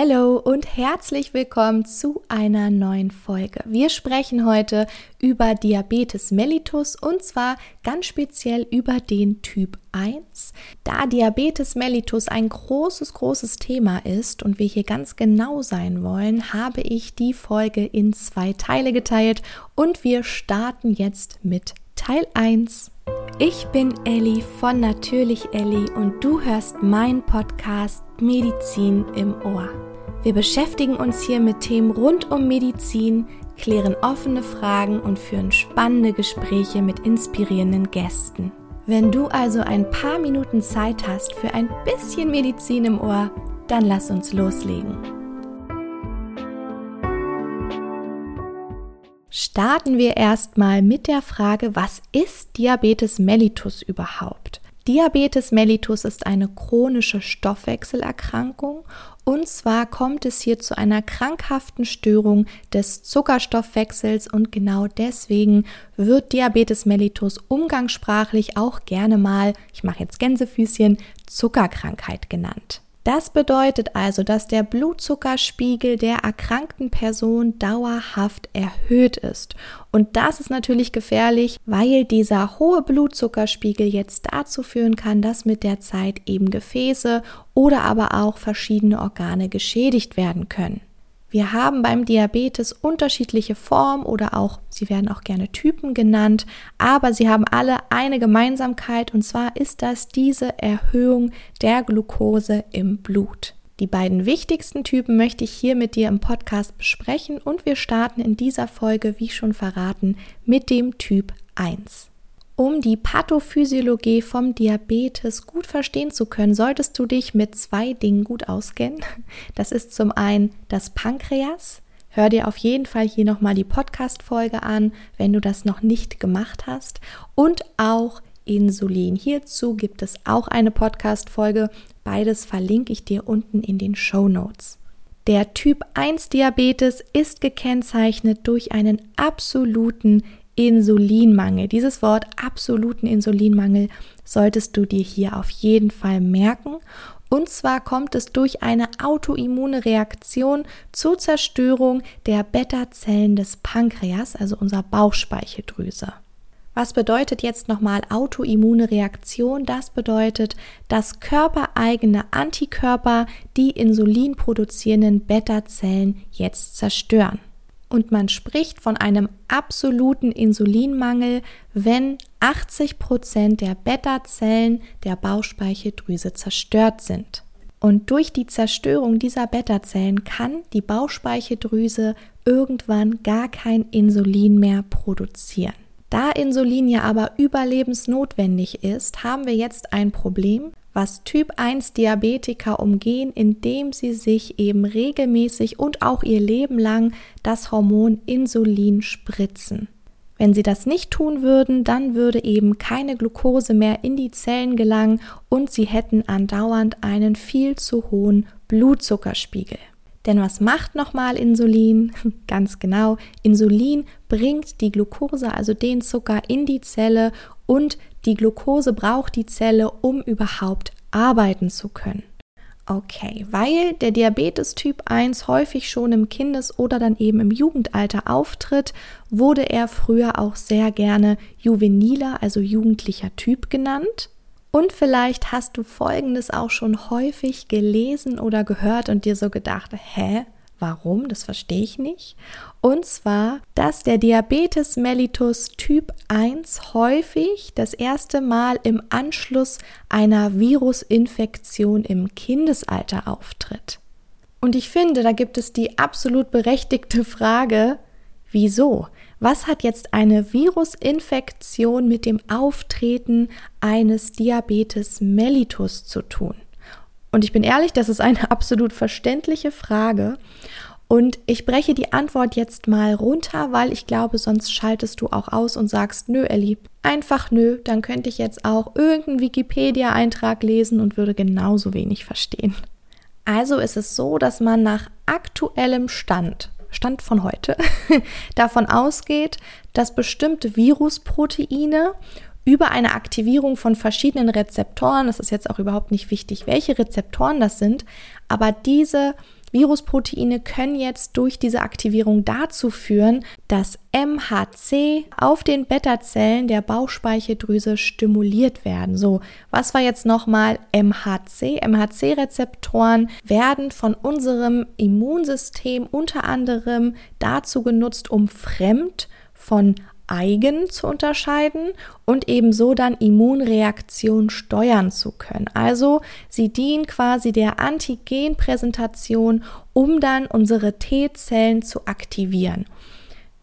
Hallo und herzlich willkommen zu einer neuen Folge. Wir sprechen heute über Diabetes mellitus und zwar ganz speziell über den Typ 1. Da Diabetes mellitus ein großes, großes Thema ist und wir hier ganz genau sein wollen, habe ich die Folge in zwei Teile geteilt und wir starten jetzt mit Teil 1. Ich bin Elli von Natürlich Elli und du hörst meinen Podcast Medizin im Ohr. Wir beschäftigen uns hier mit Themen rund um Medizin, klären offene Fragen und führen spannende Gespräche mit inspirierenden Gästen. Wenn du also ein paar Minuten Zeit hast für ein bisschen Medizin im Ohr, dann lass uns loslegen. Starten wir erstmal mit der Frage, was ist Diabetes mellitus überhaupt? Diabetes mellitus ist eine chronische Stoffwechselerkrankung und zwar kommt es hier zu einer krankhaften Störung des Zuckerstoffwechsels und genau deswegen wird Diabetes mellitus umgangssprachlich auch gerne mal, ich mache jetzt Gänsefüßchen, Zuckerkrankheit genannt. Das bedeutet also, dass der Blutzuckerspiegel der erkrankten Person dauerhaft erhöht ist. Und das ist natürlich gefährlich, weil dieser hohe Blutzuckerspiegel jetzt dazu führen kann, dass mit der Zeit eben Gefäße oder aber auch verschiedene Organe geschädigt werden können. Wir haben beim Diabetes unterschiedliche Formen oder auch, sie werden auch gerne Typen genannt, aber sie haben alle eine Gemeinsamkeit und zwar ist das diese Erhöhung der Glucose im Blut. Die beiden wichtigsten Typen möchte ich hier mit dir im Podcast besprechen und wir starten in dieser Folge, wie schon verraten, mit dem Typ 1. Um die Pathophysiologie vom Diabetes gut verstehen zu können, solltest du dich mit zwei Dingen gut auskennen. Das ist zum einen das Pankreas. Hör dir auf jeden Fall hier nochmal die Podcast-Folge an, wenn du das noch nicht gemacht hast. Und auch Insulin. Hierzu gibt es auch eine Podcast-Folge. Beides verlinke ich dir unten in den Show Notes. Der Typ 1 Diabetes ist gekennzeichnet durch einen absoluten Insulinmangel. Dieses Wort absoluten Insulinmangel solltest du dir hier auf jeden Fall merken. Und zwar kommt es durch eine autoimmune Reaktion zur Zerstörung der Beta-Zellen des Pankreas, also unserer Bauchspeicheldrüse. Was bedeutet jetzt nochmal autoimmune Reaktion? Das bedeutet, dass körpereigene Antikörper die Insulin produzierenden Beta-Zellen jetzt zerstören und man spricht von einem absoluten Insulinmangel, wenn 80 Prozent der Beta-Zellen der Bauchspeicheldrüse zerstört sind. Und durch die Zerstörung dieser Beta-Zellen kann die Bauchspeicheldrüse irgendwann gar kein Insulin mehr produzieren. Da Insulin ja aber überlebensnotwendig ist, haben wir jetzt ein Problem, was Typ 1 Diabetiker umgehen, indem sie sich eben regelmäßig und auch ihr Leben lang das Hormon Insulin spritzen. Wenn sie das nicht tun würden, dann würde eben keine Glucose mehr in die Zellen gelangen und sie hätten andauernd einen viel zu hohen Blutzuckerspiegel. Denn was macht nochmal Insulin? Ganz genau, Insulin bringt die Glucose, also den Zucker, in die Zelle und die Glucose braucht die Zelle, um überhaupt arbeiten zu können. Okay, weil der Diabetes Typ 1 häufig schon im Kindes- oder dann eben im Jugendalter auftritt, wurde er früher auch sehr gerne juveniler, also jugendlicher Typ genannt. Und vielleicht hast du Folgendes auch schon häufig gelesen oder gehört und dir so gedacht, hä, Warum? Das verstehe ich nicht. Und zwar, dass der Diabetes mellitus Typ 1 häufig das erste Mal im Anschluss einer Virusinfektion im Kindesalter auftritt. Und ich finde, da gibt es die absolut berechtigte Frage, wieso? Was hat jetzt eine Virusinfektion mit dem Auftreten eines Diabetes mellitus zu tun? Und ich bin ehrlich, das ist eine absolut verständliche Frage. Und ich breche die Antwort jetzt mal runter, weil ich glaube, sonst schaltest du auch aus und sagst, nö, Elli, einfach nö, dann könnte ich jetzt auch irgendeinen Wikipedia-Eintrag lesen und würde genauso wenig verstehen. Also ist es so, dass man nach aktuellem Stand, Stand von heute, davon ausgeht, dass bestimmte Virusproteine über eine Aktivierung von verschiedenen Rezeptoren, das ist jetzt auch überhaupt nicht wichtig, welche Rezeptoren das sind, aber diese Virusproteine können jetzt durch diese Aktivierung dazu führen, dass MHC auf den Beta-Zellen der Bauchspeicheldrüse stimuliert werden. So, was war jetzt nochmal MHC? MHC-Rezeptoren werden von unserem Immunsystem unter anderem dazu genutzt, um fremd von eigen zu unterscheiden und ebenso dann Immunreaktion steuern zu können. Also sie dienen quasi der Antigenpräsentation, um dann unsere T-Zellen zu aktivieren.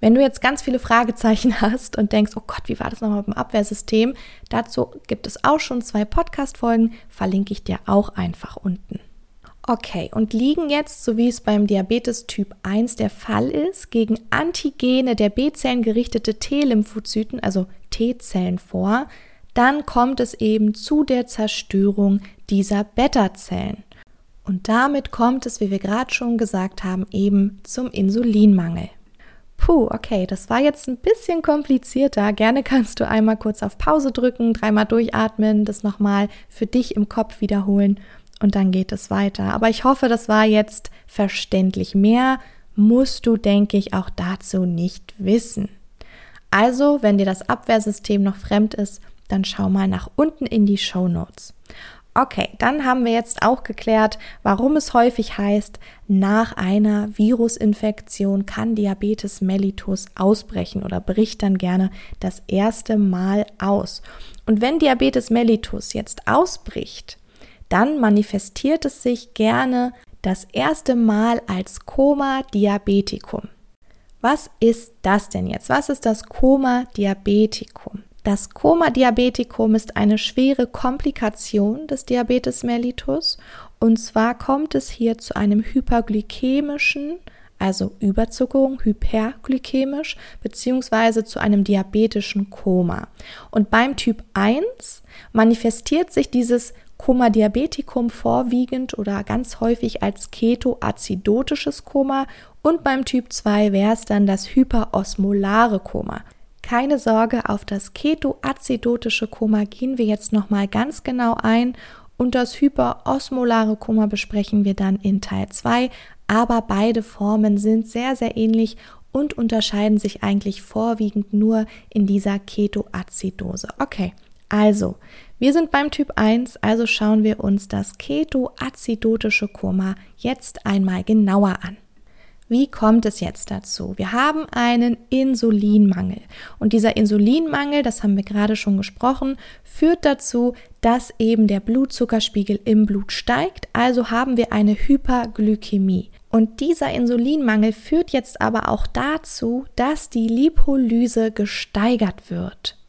Wenn du jetzt ganz viele Fragezeichen hast und denkst, oh Gott, wie war das nochmal beim Abwehrsystem? Dazu gibt es auch schon zwei Podcast-Folgen, verlinke ich dir auch einfach unten. Okay, und liegen jetzt, so wie es beim Diabetes Typ 1 der Fall ist, gegen Antigene der B-Zellen gerichtete T-Lymphozyten, also T-Zellen vor, dann kommt es eben zu der Zerstörung dieser Beta-Zellen. Und damit kommt es, wie wir gerade schon gesagt haben, eben zum Insulinmangel. Puh, okay, das war jetzt ein bisschen komplizierter. Gerne kannst du einmal kurz auf Pause drücken, dreimal durchatmen, das nochmal für dich im Kopf wiederholen und dann geht es weiter. Aber ich hoffe, das war jetzt verständlich. Mehr musst du, denke ich, auch dazu nicht wissen. Also, wenn dir das Abwehrsystem noch fremd ist, dann schau mal nach unten in die Show Notes. Okay, dann haben wir jetzt auch geklärt, warum es häufig heißt, nach einer Virusinfektion kann Diabetes mellitus ausbrechen oder bricht dann gerne das erste Mal aus. Und wenn Diabetes mellitus jetzt ausbricht, dann manifestiert es sich gerne das erste Mal als Koma Diabetikum. Was ist das denn jetzt? Was ist das Koma Diabetikum? Das Koma Diabetikum ist eine schwere Komplikation des Diabetes mellitus und zwar kommt es hier zu einem hyperglykämischen, also Überzuckerung, hyperglykämisch, beziehungsweise zu einem diabetischen Koma. Und beim Typ 1 manifestiert sich dieses Koma diabeticum vorwiegend oder ganz häufig als ketoacidotisches Koma und beim Typ 2 wäre es dann das hyperosmolare Koma. Keine Sorge, auf das ketoacidotische Koma gehen wir jetzt nochmal ganz genau ein und das hyperosmolare Koma besprechen wir dann in Teil 2, aber beide Formen sind sehr, sehr ähnlich und unterscheiden sich eigentlich vorwiegend nur in dieser Ketoacidose. Okay, also, wir sind beim Typ 1, also schauen wir uns das ketoacidotische Koma jetzt einmal genauer an. Wie kommt es jetzt dazu? Wir haben einen Insulinmangel. Und dieser Insulinmangel, das haben wir gerade schon gesprochen, führt dazu, dass eben der Blutzuckerspiegel im Blut steigt. Also haben wir eine Hyperglykämie. Und dieser Insulinmangel führt jetzt aber auch dazu, dass die Lipolyse gesteigert wird.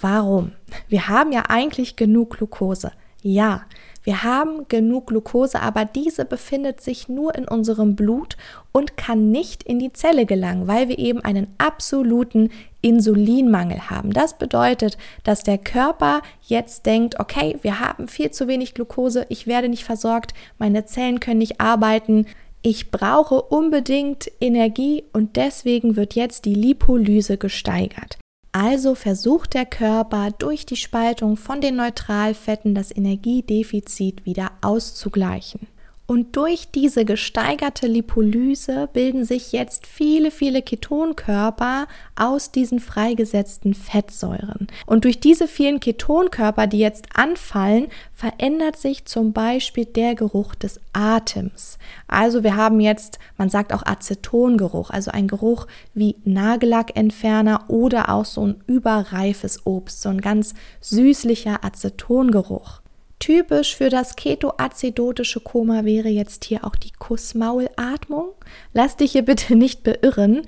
Warum? Wir haben ja eigentlich genug Glucose. Ja, wir haben genug Glucose, aber diese befindet sich nur in unserem Blut und kann nicht in die Zelle gelangen, weil wir eben einen absoluten Insulinmangel haben. Das bedeutet, dass der Körper jetzt denkt, okay, wir haben viel zu wenig Glucose, ich werde nicht versorgt, meine Zellen können nicht arbeiten, ich brauche unbedingt Energie und deswegen wird jetzt die Lipolyse gesteigert. Also versucht der Körper durch die Spaltung von den Neutralfetten das Energiedefizit wieder auszugleichen. Und durch diese gesteigerte Lipolyse bilden sich jetzt viele, viele Ketonkörper aus diesen freigesetzten Fettsäuren. Und durch diese vielen Ketonkörper, die jetzt anfallen, verändert sich zum Beispiel der Geruch des Atems. Also wir haben jetzt, man sagt auch Acetongeruch, also ein Geruch wie Nagellackentferner oder auch so ein überreifes Obst, so ein ganz süßlicher Acetongeruch. Typisch für das ketoacidotische Koma wäre jetzt hier auch die Kussmaulatmung. Lass dich hier bitte nicht beirren.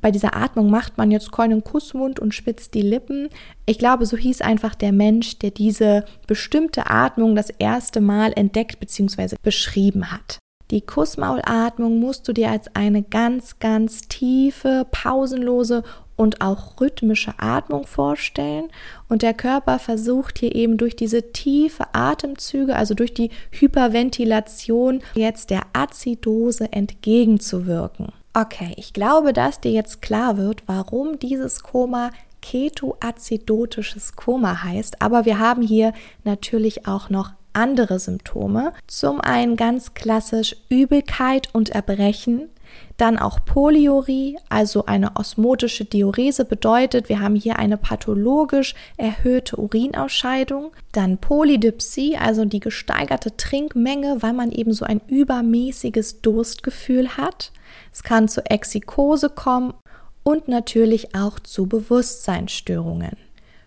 Bei dieser Atmung macht man jetzt keinen Kussmund und spitzt die Lippen. Ich glaube, so hieß einfach der Mensch, der diese bestimmte Atmung das erste Mal entdeckt bzw. beschrieben hat. Die Kussmaulatmung musst du dir als eine ganz, ganz tiefe, pausenlose und auch rhythmische Atmung vorstellen. Und der Körper versucht hier eben durch diese tiefe Atemzüge, also durch die Hyperventilation, jetzt der Azidose entgegenzuwirken. Okay, ich glaube, dass dir jetzt klar wird, warum dieses Koma ketoacidotisches Koma heißt. Aber wir haben hier natürlich auch noch andere Symptome. Zum einen ganz klassisch Übelkeit und Erbrechen, dann auch Polyurie, also eine osmotische Diurese bedeutet, wir haben hier eine pathologisch erhöhte Urinausscheidung. Dann Polydipsie, also die gesteigerte Trinkmenge, weil man eben so ein übermäßiges Durstgefühl hat. Es kann zu Exikose kommen und natürlich auch zu Bewusstseinsstörungen.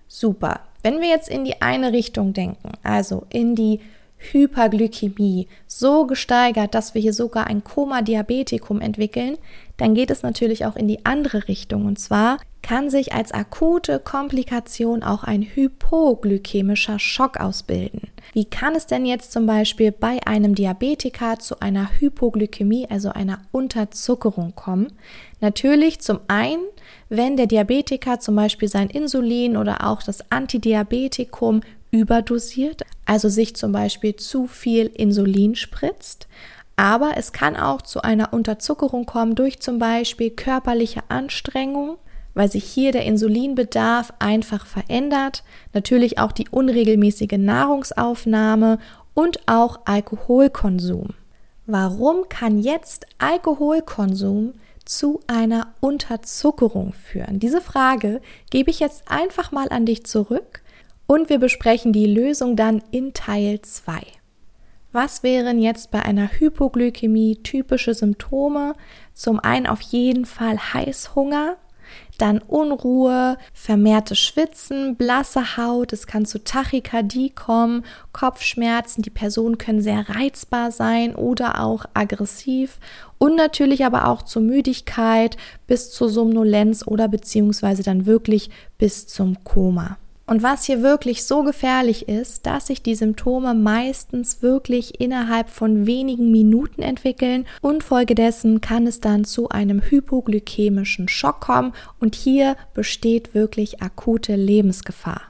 Super. Wenn wir jetzt in die eine Richtung denken, also in die Hyperglykämie so gesteigert, dass wir hier sogar ein Koma-Diabetikum entwickeln, dann geht es natürlich auch in die andere Richtung. Und zwar kann sich als akute Komplikation auch ein hypoglykämischer Schock ausbilden. Wie kann es denn jetzt zum Beispiel bei einem Diabetiker zu einer Hypoglykämie, also einer Unterzuckerung kommen? Natürlich zum einen, wenn der Diabetiker zum Beispiel sein Insulin oder auch das Antidiabetikum überdosiert, also sich zum Beispiel zu viel Insulin spritzt. Aber es kann auch zu einer Unterzuckerung kommen durch zum Beispiel körperliche Anstrengung, weil sich hier der Insulinbedarf einfach verändert. Natürlich auch die unregelmäßige Nahrungsaufnahme und auch Alkoholkonsum. Warum kann jetzt Alkoholkonsum zu einer Unterzuckerung führen? Diese Frage gebe ich jetzt einfach mal an dich zurück und wir besprechen die Lösung dann in Teil 2. Was wären jetzt bei einer Hypoglykämie typische Symptome? Zum einen auf jeden Fall Heißhunger, dann Unruhe, vermehrtes Schwitzen, blasse Haut, es kann zu Tachykardie kommen, Kopfschmerzen, die Personen können sehr reizbar sein oder auch aggressiv und natürlich aber auch zur Müdigkeit bis zur Somnolenz oder beziehungsweise dann wirklich bis zum Koma. Und was hier wirklich so gefährlich ist, dass sich die Symptome meistens wirklich innerhalb von wenigen Minuten entwickeln und folgedessen kann es dann zu einem hypoglykämischen Schock kommen und hier besteht wirklich akute Lebensgefahr.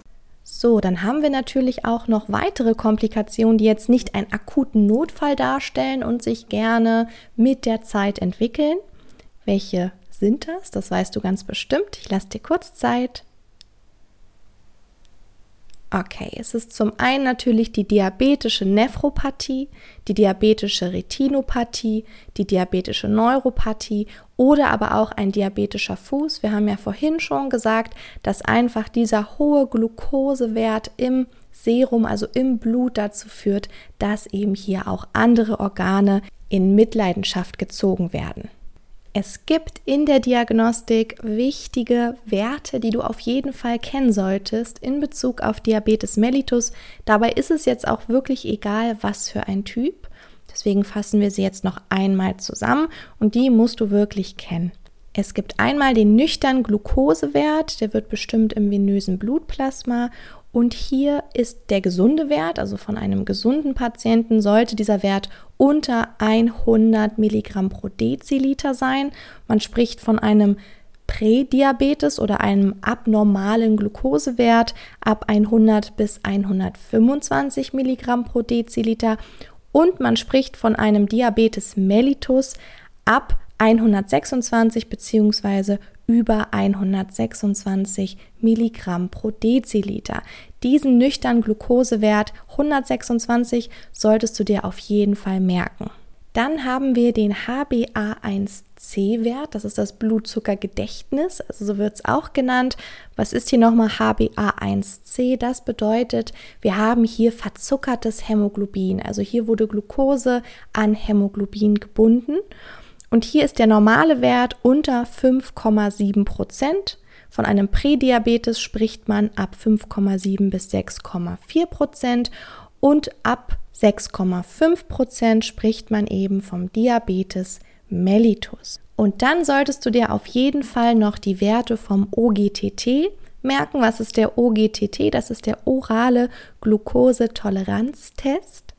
So, dann haben wir natürlich auch noch weitere Komplikationen, die jetzt nicht einen akuten Notfall darstellen und sich gerne mit der Zeit entwickeln. Welche sind das? Das weißt du ganz bestimmt. Ich lasse dir kurz Zeit. Okay, es ist zum einen natürlich die diabetische Nephropathie, die diabetische Retinopathie, die diabetische Neuropathie oder aber auch ein diabetischer Fuß. Wir haben ja vorhin schon gesagt, dass einfach dieser hohe Glukosewert im Serum, also im Blut dazu führt, dass eben hier auch andere Organe in Mitleidenschaft gezogen werden. Es gibt in der Diagnostik wichtige Werte, die du auf jeden Fall kennen solltest in Bezug auf Diabetes mellitus. Dabei ist es jetzt auch wirklich egal, was für ein Typ. Deswegen fassen wir sie jetzt noch einmal zusammen und die musst du wirklich kennen. Es gibt einmal den nüchternen Glukosewert, der wird bestimmt im venösen Blutplasma und hier ist der gesunde Wert, also von einem gesunden Patienten sollte dieser Wert unter 100 Milligramm pro Deziliter sein. Man spricht von einem Prädiabetes oder einem abnormalen Glukosewert ab 100 bis 125 Milligramm pro Deziliter und man spricht von einem Diabetes mellitus ab 126 bzw über 126 Milligramm pro Deziliter. Diesen nüchternen Glukosewert 126 solltest du dir auf jeden Fall merken. Dann haben wir den HbA1c-Wert, das ist das Blutzuckergedächtnis, also so wird es auch genannt. Was ist hier nochmal HbA1c? Das bedeutet, wir haben hier verzuckertes Hämoglobin, also hier wurde Glucose an Hämoglobin gebunden. Und hier ist der normale Wert unter 5,7 Prozent. Von einem Prädiabetes spricht man ab 5,7 bis 6,4 Prozent und ab 6,5 Prozent spricht man eben vom Diabetes mellitus. Und dann solltest du dir auf jeden Fall noch die Werte vom OGTT merken. Was ist der OGTT? Das ist der orale Glukosetoleranztest.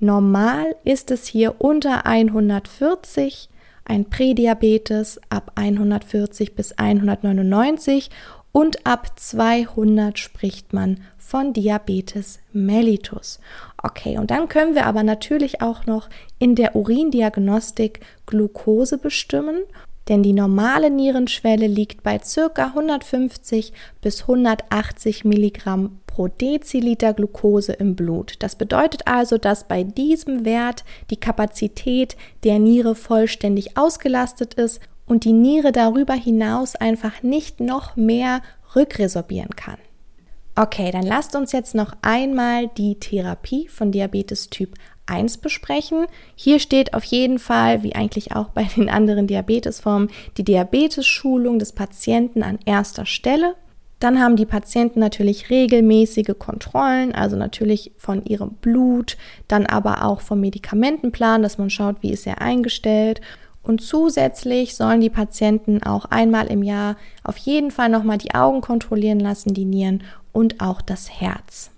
Normal ist es hier unter 140 ein Prädiabetes ab 140 bis 199 und ab 200 spricht man von Diabetes mellitus. Okay, und dann können wir aber natürlich auch noch in der Urindiagnostik Glucose bestimmen, denn die normale Nierenschwelle liegt bei ca. 150 bis 180 Milligramm pro Deziliter Glucose im Blut. Das bedeutet also, dass bei diesem Wert die Kapazität der Niere vollständig ausgelastet ist und die Niere darüber hinaus einfach nicht noch mehr rückresorbieren kann. Okay, dann lasst uns jetzt noch einmal die Therapie von Diabetes Typ 1 besprechen. Hier steht auf jeden Fall, wie eigentlich auch bei den anderen Diabetesformen, die Diabetesschulung des Patienten an erster Stelle. Dann haben die Patienten natürlich regelmäßige Kontrollen, also natürlich von ihrem Blut, dann aber auch vom Medikamentenplan, dass man schaut, wie ist er eingestellt. Und zusätzlich sollen die Patienten auch einmal im Jahr auf jeden Fall nochmal die Augen kontrollieren lassen, die Nieren und auch das Herz.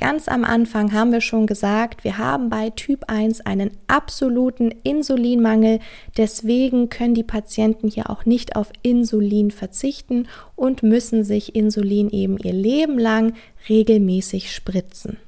Ganz am Anfang haben wir schon gesagt, wir haben bei Typ 1 einen absoluten Insulinmangel. Deswegen können die Patienten hier auch nicht auf Insulin verzichten und müssen sich Insulin eben ihr Leben lang regelmäßig spritzen.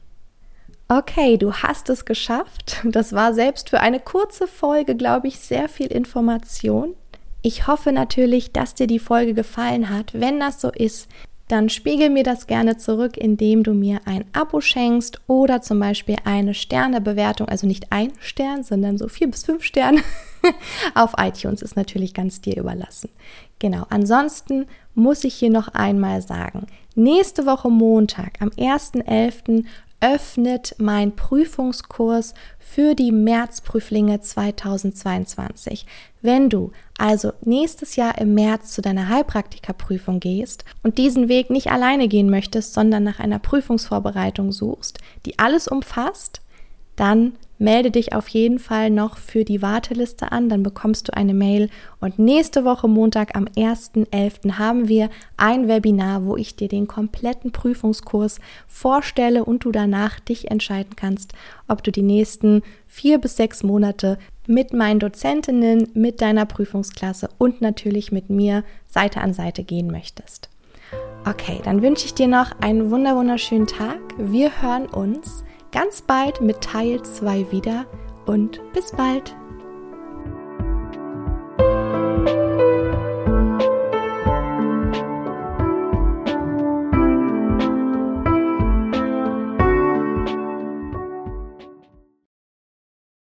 Okay, du hast es geschafft. Das war selbst für eine kurze Folge, glaube ich, sehr viel Information. Ich hoffe natürlich, dass dir die Folge gefallen hat. Wenn das so ist, dann spiegel mir das gerne zurück, indem du mir ein Abo schenkst oder zum Beispiel eine Sternebewertung, also nicht ein Stern, sondern so vier bis fünf Sterne auf iTunes ist natürlich ganz dir überlassen. Genau, ansonsten muss ich hier noch einmal sagen, nächste Woche Montag am 1.11 öffnet mein Prüfungskurs für die Märzprüflinge 2022. Wenn du also nächstes Jahr im März zu deiner Heilpraktikerprüfung gehst und diesen Weg nicht alleine gehen möchtest, sondern nach einer Prüfungsvorbereitung suchst, die alles umfasst, dann melde dich auf jeden Fall noch für die Warteliste an, dann bekommst du eine Mail und nächste Woche Montag am 1.11. haben wir ein Webinar, wo ich dir den kompletten Prüfungskurs vorstelle und du danach dich entscheiden kannst, ob du die nächsten vier bis sechs Monate mit meinen Dozentinnen, mit deiner Prüfungsklasse und natürlich mit mir Seite an Seite gehen möchtest. Okay, dann wünsche ich dir noch einen wunderschönen Tag. Wir hören uns ganz bald mit Teil 2 wieder und bis bald.